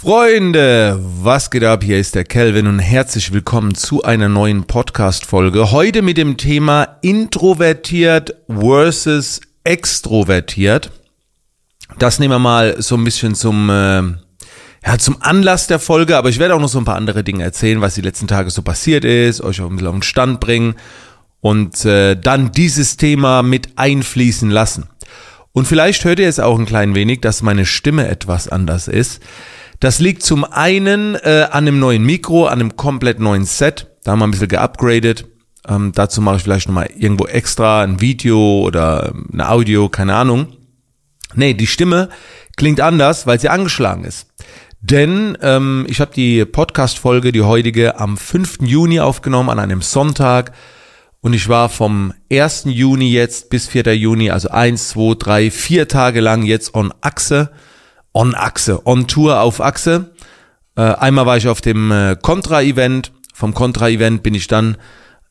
Freunde, was geht ab? Hier ist der Kelvin und herzlich willkommen zu einer neuen Podcast-Folge. Heute mit dem Thema introvertiert versus extrovertiert. Das nehmen wir mal so ein bisschen zum, äh, ja, zum Anlass der Folge, aber ich werde auch noch so ein paar andere Dinge erzählen, was die letzten Tage so passiert ist, euch auch ein bisschen auf den Stand bringen und äh, dann dieses Thema mit einfließen lassen. Und vielleicht hört ihr es auch ein klein wenig, dass meine Stimme etwas anders ist. Das liegt zum einen äh, an einem neuen Mikro, an einem komplett neuen Set. Da haben wir ein bisschen geupgradet. Ähm, dazu mache ich vielleicht nochmal irgendwo extra ein Video oder ähm, eine Audio, keine Ahnung. Nee, die Stimme klingt anders, weil sie angeschlagen ist. Denn ähm, ich habe die Podcast-Folge, die heutige, am 5. Juni aufgenommen, an einem Sonntag. Und ich war vom 1. Juni jetzt bis 4. Juni, also 1, 2, 3, 4 Tage lang jetzt on Achse on Achse, on Tour auf Achse. Äh, einmal war ich auf dem äh, Contra-Event. Vom Contra-Event bin ich dann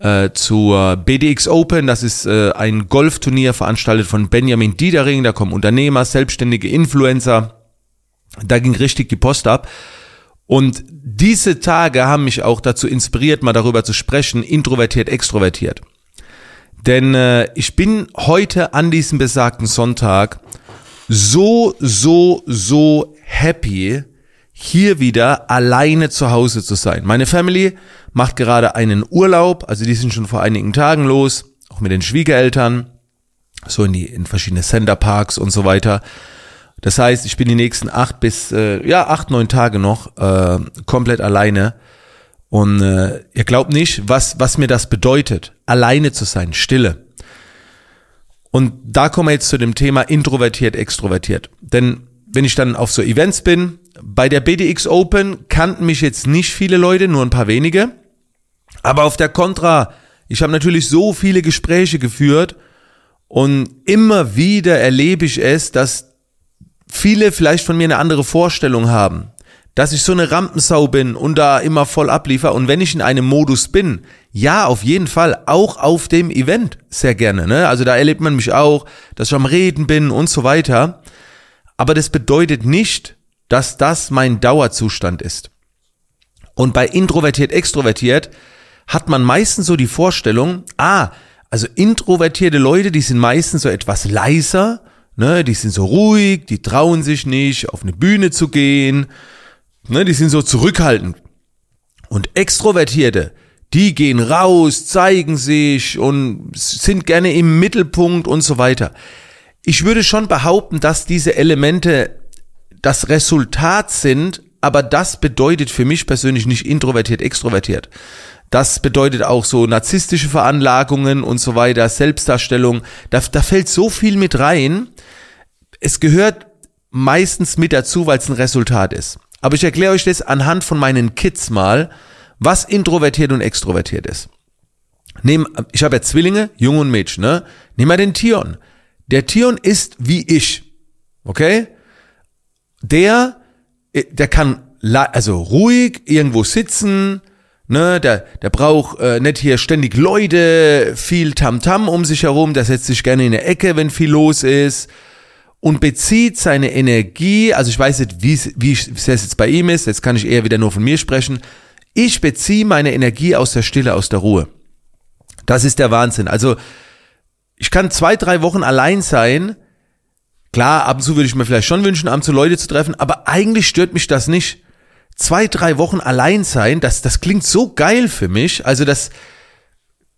äh, zur BDX Open. Das ist äh, ein Golfturnier veranstaltet von Benjamin Diedering. Da kommen Unternehmer, selbstständige Influencer. Da ging richtig die Post ab. Und diese Tage haben mich auch dazu inspiriert, mal darüber zu sprechen, introvertiert, extrovertiert. Denn äh, ich bin heute an diesem besagten Sonntag so, so, so happy, hier wieder alleine zu Hause zu sein. Meine Family macht gerade einen Urlaub, also die sind schon vor einigen Tagen los, auch mit den Schwiegereltern, so in die in verschiedene Centerparks und so weiter. Das heißt, ich bin die nächsten acht bis äh, ja acht neun Tage noch äh, komplett alleine und äh, ihr glaubt nicht, was was mir das bedeutet, alleine zu sein, Stille. Und da kommen wir jetzt zu dem Thema introvertiert, extrovertiert. Denn wenn ich dann auf so Events bin, bei der BDX Open kannten mich jetzt nicht viele Leute, nur ein paar wenige. Aber auf der Contra, ich habe natürlich so viele Gespräche geführt und immer wieder erlebe ich es, dass viele vielleicht von mir eine andere Vorstellung haben dass ich so eine Rampensau bin und da immer voll abliefer. Und wenn ich in einem Modus bin, ja, auf jeden Fall, auch auf dem Event sehr gerne. Ne? Also da erlebt man mich auch, dass ich am Reden bin und so weiter. Aber das bedeutet nicht, dass das mein Dauerzustand ist. Und bei introvertiert, extrovertiert hat man meistens so die Vorstellung, ah, also introvertierte Leute, die sind meistens so etwas leiser, ne, die sind so ruhig, die trauen sich nicht, auf eine Bühne zu gehen, Ne, die sind so zurückhaltend. Und Extrovertierte, die gehen raus, zeigen sich und sind gerne im Mittelpunkt und so weiter. Ich würde schon behaupten, dass diese Elemente das Resultat sind, aber das bedeutet für mich persönlich nicht introvertiert, extrovertiert. Das bedeutet auch so narzisstische Veranlagungen und so weiter, Selbstdarstellung. Da, da fällt so viel mit rein. Es gehört meistens mit dazu, weil es ein Resultat ist. Aber ich erkläre euch das anhand von meinen Kids mal, was introvertiert und extrovertiert ist. Nehm, ich habe ja Zwillinge, Junge und Mädchen, ne? Nehmen wir den Tion. Der Tion ist wie ich. Okay? Der, der kann also ruhig irgendwo sitzen, ne, der, der braucht äh, nicht hier ständig Leute, viel Tamtam -Tam um sich herum, der setzt sich gerne in der Ecke, wenn viel los ist und bezieht seine Energie, also ich weiß nicht, wie, es jetzt bei ihm ist, jetzt kann ich eher wieder nur von mir sprechen, ich beziehe meine Energie aus der Stille, aus der Ruhe. Das ist der Wahnsinn. Also ich kann zwei, drei Wochen allein sein. Klar, ab und zu würde ich mir vielleicht schon wünschen, ab und zu Leute zu treffen, aber eigentlich stört mich das nicht. Zwei, drei Wochen allein sein, das, das klingt so geil für mich. Also das,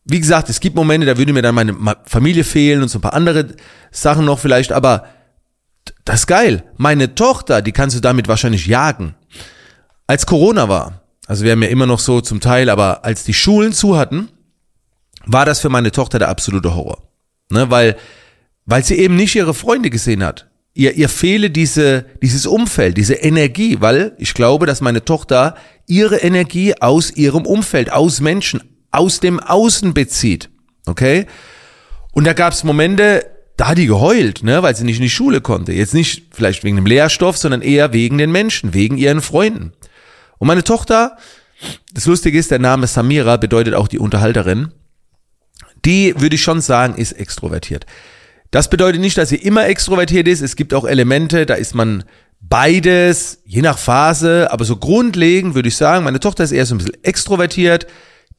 wie gesagt, es gibt Momente, da würde mir dann meine Familie fehlen und so ein paar andere Sachen noch vielleicht, aber das ist geil. Meine Tochter, die kannst du damit wahrscheinlich jagen. Als Corona war, also wir haben ja immer noch so zum Teil, aber als die Schulen zu hatten, war das für meine Tochter der absolute Horror. Ne, weil, weil sie eben nicht ihre Freunde gesehen hat. Ihr, ihr fehle diese, dieses Umfeld, diese Energie, weil ich glaube, dass meine Tochter ihre Energie aus ihrem Umfeld, aus Menschen, aus dem Außen bezieht. Okay? Und da gab es Momente, da hat die geheult, ne, weil sie nicht in die Schule konnte. Jetzt nicht vielleicht wegen dem Lehrstoff, sondern eher wegen den Menschen, wegen ihren Freunden. Und meine Tochter, das Lustige ist, der Name Samira bedeutet auch die Unterhalterin. Die würde ich schon sagen, ist extrovertiert. Das bedeutet nicht, dass sie immer extrovertiert ist. Es gibt auch Elemente, da ist man Beides, je nach Phase, aber so grundlegend würde ich sagen, meine Tochter ist eher so ein bisschen extrovertiert,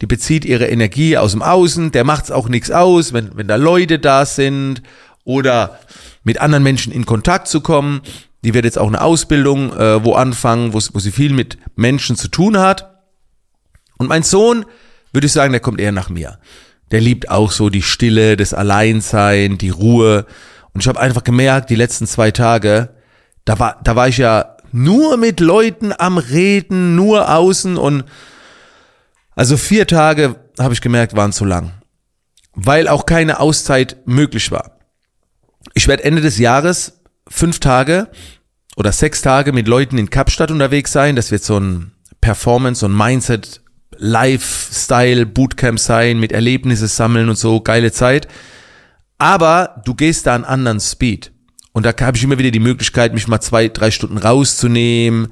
die bezieht ihre Energie aus dem Außen, der macht's auch nichts aus, wenn, wenn da Leute da sind oder mit anderen Menschen in Kontakt zu kommen. Die wird jetzt auch eine Ausbildung äh, wo anfangen, wo, wo sie viel mit Menschen zu tun hat. Und mein Sohn, würde ich sagen, der kommt eher nach mir. Der liebt auch so die Stille, das Alleinsein, die Ruhe. Und ich habe einfach gemerkt, die letzten zwei Tage, da war, da war ich ja nur mit Leuten am Reden, nur außen und also vier Tage habe ich gemerkt, waren zu lang, weil auch keine Auszeit möglich war. Ich werde Ende des Jahres fünf Tage oder sechs Tage mit Leuten in Kapstadt unterwegs sein. Das wird so ein Performance, so ein Mindset Lifestyle Bootcamp sein, mit Erlebnisse sammeln und so, geile Zeit. Aber du gehst da einen anderen Speed. Und da habe ich immer wieder die Möglichkeit, mich mal zwei, drei Stunden rauszunehmen.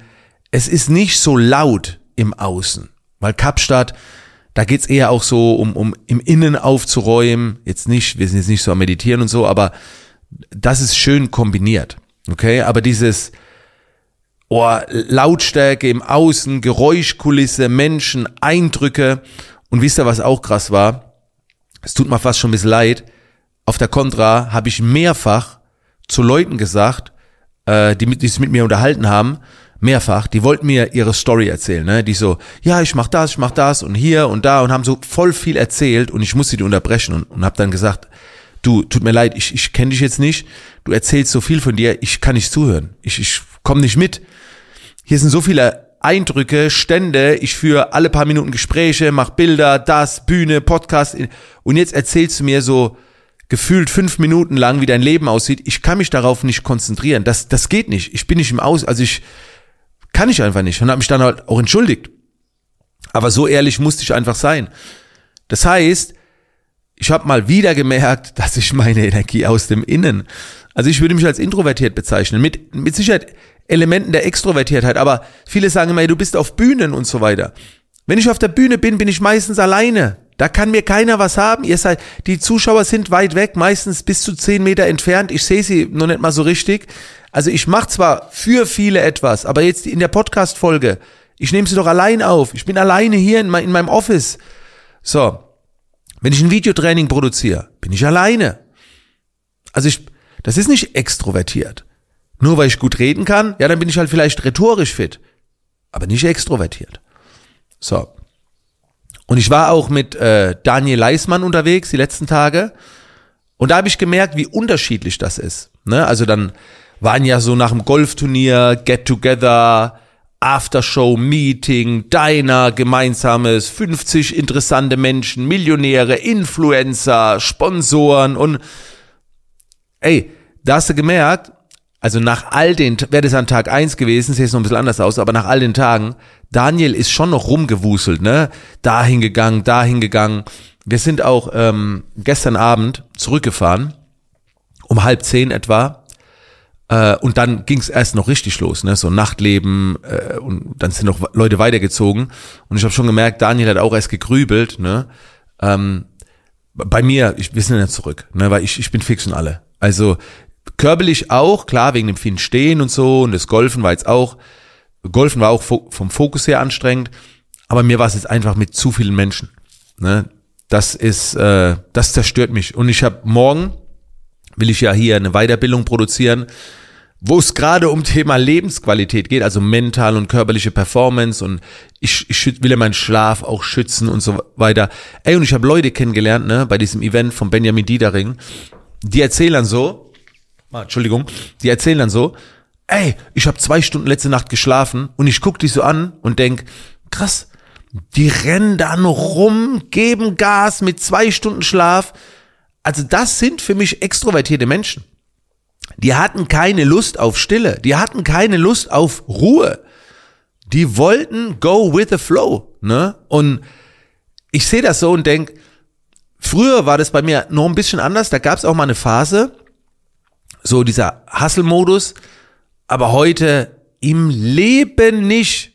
Es ist nicht so laut im Außen, weil Kapstadt, da geht's eher auch so um, um im Innen aufzuräumen. Jetzt nicht, wir sind jetzt nicht so am Meditieren und so, aber das ist schön kombiniert. Okay, aber dieses, oh, Lautstärke im Außen, Geräuschkulisse, Menschen, Eindrücke. Und wisst ihr, was auch krass war? Es tut mir fast schon ein bisschen leid. Auf der Contra habe ich mehrfach zu Leuten gesagt, äh, die, mit, die sich mit mir unterhalten haben, mehrfach, die wollten mir ihre Story erzählen, ne? Die so, ja, ich mach das, ich mach das und hier und da und haben so voll viel erzählt und ich musste die unterbrechen und, und habe dann gesagt, du, tut mir leid, ich, ich kenne dich jetzt nicht, du erzählst so viel von dir, ich kann nicht zuhören, ich, ich komme nicht mit. Hier sind so viele Eindrücke, Stände, ich führe alle paar Minuten Gespräche, mach Bilder, das, Bühne, Podcast und jetzt erzählst du mir so gefühlt fünf Minuten lang, wie dein Leben aussieht. Ich kann mich darauf nicht konzentrieren. Das, das geht nicht. Ich bin nicht im Aus, also ich kann ich einfach nicht und habe mich dann halt auch entschuldigt. Aber so ehrlich musste ich einfach sein. Das heißt, ich habe mal wieder gemerkt, dass ich meine Energie aus dem Innen, also ich würde mich als introvertiert bezeichnen, mit, mit Sicherheit Elementen der Extrovertiertheit, aber viele sagen immer, du bist auf Bühnen und so weiter. Wenn ich auf der Bühne bin, bin ich meistens alleine. Da kann mir keiner was haben. Ihr seid, die Zuschauer sind weit weg, meistens bis zu zehn Meter entfernt. Ich sehe sie noch nicht mal so richtig. Also ich mache zwar für viele etwas, aber jetzt in der Podcast-Folge, ich nehme sie doch allein auf. Ich bin alleine hier in, mein, in meinem Office. So. Wenn ich ein Videotraining produziere, bin ich alleine. Also ich, das ist nicht extrovertiert. Nur weil ich gut reden kann, ja, dann bin ich halt vielleicht rhetorisch fit, aber nicht extrovertiert. So. Und ich war auch mit äh, Daniel Leismann unterwegs die letzten Tage und da habe ich gemerkt, wie unterschiedlich das ist. Ne? Also dann waren ja so nach dem Golfturnier, Get Together, Aftershow, Meeting, Diner, gemeinsames, 50 interessante Menschen, Millionäre, Influencer, Sponsoren und ey, da hast du gemerkt, also nach all den, wäre das an Tag eins gewesen, sieht es noch ein bisschen anders aus, aber nach all den Tagen, Daniel ist schon noch rumgewuselt, ne? Dahin gegangen, dahin gegangen. Wir sind auch ähm, gestern Abend zurückgefahren, um halb zehn etwa. Äh, und dann ging es erst noch richtig los, ne? So Nachtleben äh, und dann sind noch Leute weitergezogen. Und ich habe schon gemerkt, Daniel hat auch erst gegrübelt, ne? Ähm, bei mir, ich, wir sind ja zurück, ne? Weil ich, ich bin fix und alle. Also Körperlich auch, klar, wegen dem vielen Stehen und so und das Golfen war jetzt auch, Golfen war auch vom Fokus her anstrengend, aber mir war es jetzt einfach mit zu vielen Menschen. Ne? Das ist, äh, das zerstört mich. Und ich habe morgen, will ich ja hier eine Weiterbildung produzieren, wo es gerade um Thema Lebensqualität geht, also mental und körperliche Performance und ich, ich will ja meinen Schlaf auch schützen und so weiter. Ey, und ich habe Leute kennengelernt, ne, bei diesem Event von Benjamin Diedering, die erzählen so, ah, Entschuldigung, die erzählen dann so, ey, ich habe zwei Stunden letzte Nacht geschlafen und ich guck dich so an und denk, krass, die rennen dann rum, geben Gas mit zwei Stunden Schlaf. Also das sind für mich extrovertierte Menschen. Die hatten keine Lust auf Stille, die hatten keine Lust auf Ruhe. Die wollten go with the flow, ne? Und ich sehe das so und denk, früher war das bei mir noch ein bisschen anders. Da gab es auch mal eine Phase, so dieser Hustle-Modus, aber heute im Leben nicht.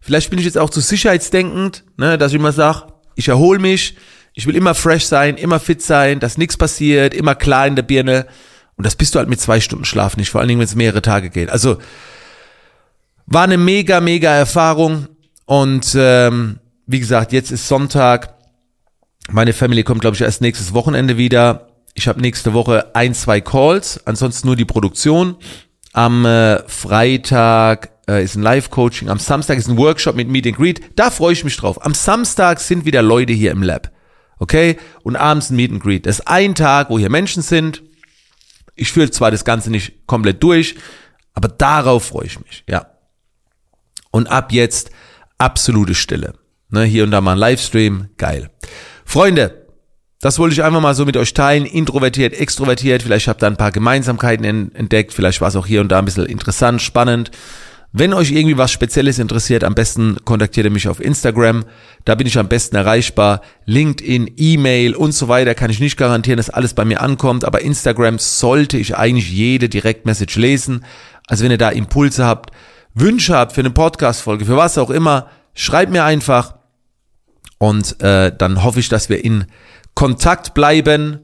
Vielleicht bin ich jetzt auch zu sicherheitsdenkend, ne, dass ich immer sage, ich erhole mich, ich will immer fresh sein, immer fit sein, dass nichts passiert, immer klar in der Birne. Und das bist du halt mit zwei Stunden Schlaf nicht, vor allen Dingen, wenn es mehrere Tage geht. Also, War eine mega, mega Erfahrung. Und ähm, wie gesagt, jetzt ist Sonntag. Meine Family kommt, glaube ich, erst nächstes Wochenende wieder. Ich habe nächste Woche ein, zwei Calls, ansonsten nur die Produktion. Am äh, Freitag äh, ist ein Live-Coaching, am Samstag ist ein Workshop mit Meet and Greet. Da freue ich mich drauf. Am Samstag sind wieder Leute hier im Lab. Okay? Und abends ein Meet and Greet. Das ist ein Tag, wo hier Menschen sind. Ich führe zwar das Ganze nicht komplett durch, aber darauf freue ich mich. Ja. Und ab jetzt absolute Stille. Ne, hier und da mal ein Livestream. Geil. Freunde, das wollte ich einfach mal so mit euch teilen. Introvertiert, extrovertiert. Vielleicht habt ihr ein paar Gemeinsamkeiten entdeckt. Vielleicht war es auch hier und da ein bisschen interessant, spannend. Wenn euch irgendwie was Spezielles interessiert, am besten kontaktiert ihr mich auf Instagram. Da bin ich am besten erreichbar. LinkedIn, E-Mail und so weiter kann ich nicht garantieren, dass alles bei mir ankommt. Aber Instagram sollte ich eigentlich jede Direktmessage lesen. Also wenn ihr da Impulse habt, Wünsche habt für eine Podcast-Folge, für was auch immer, schreibt mir einfach. Und äh, dann hoffe ich, dass wir in Kontakt bleiben.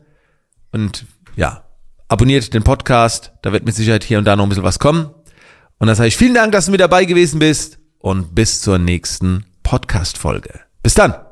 Und ja, abonniert den Podcast. Da wird mit Sicherheit hier und da noch ein bisschen was kommen. Und dann sage ich vielen Dank, dass du mit dabei gewesen bist und bis zur nächsten Podcast-Folge. Bis dann!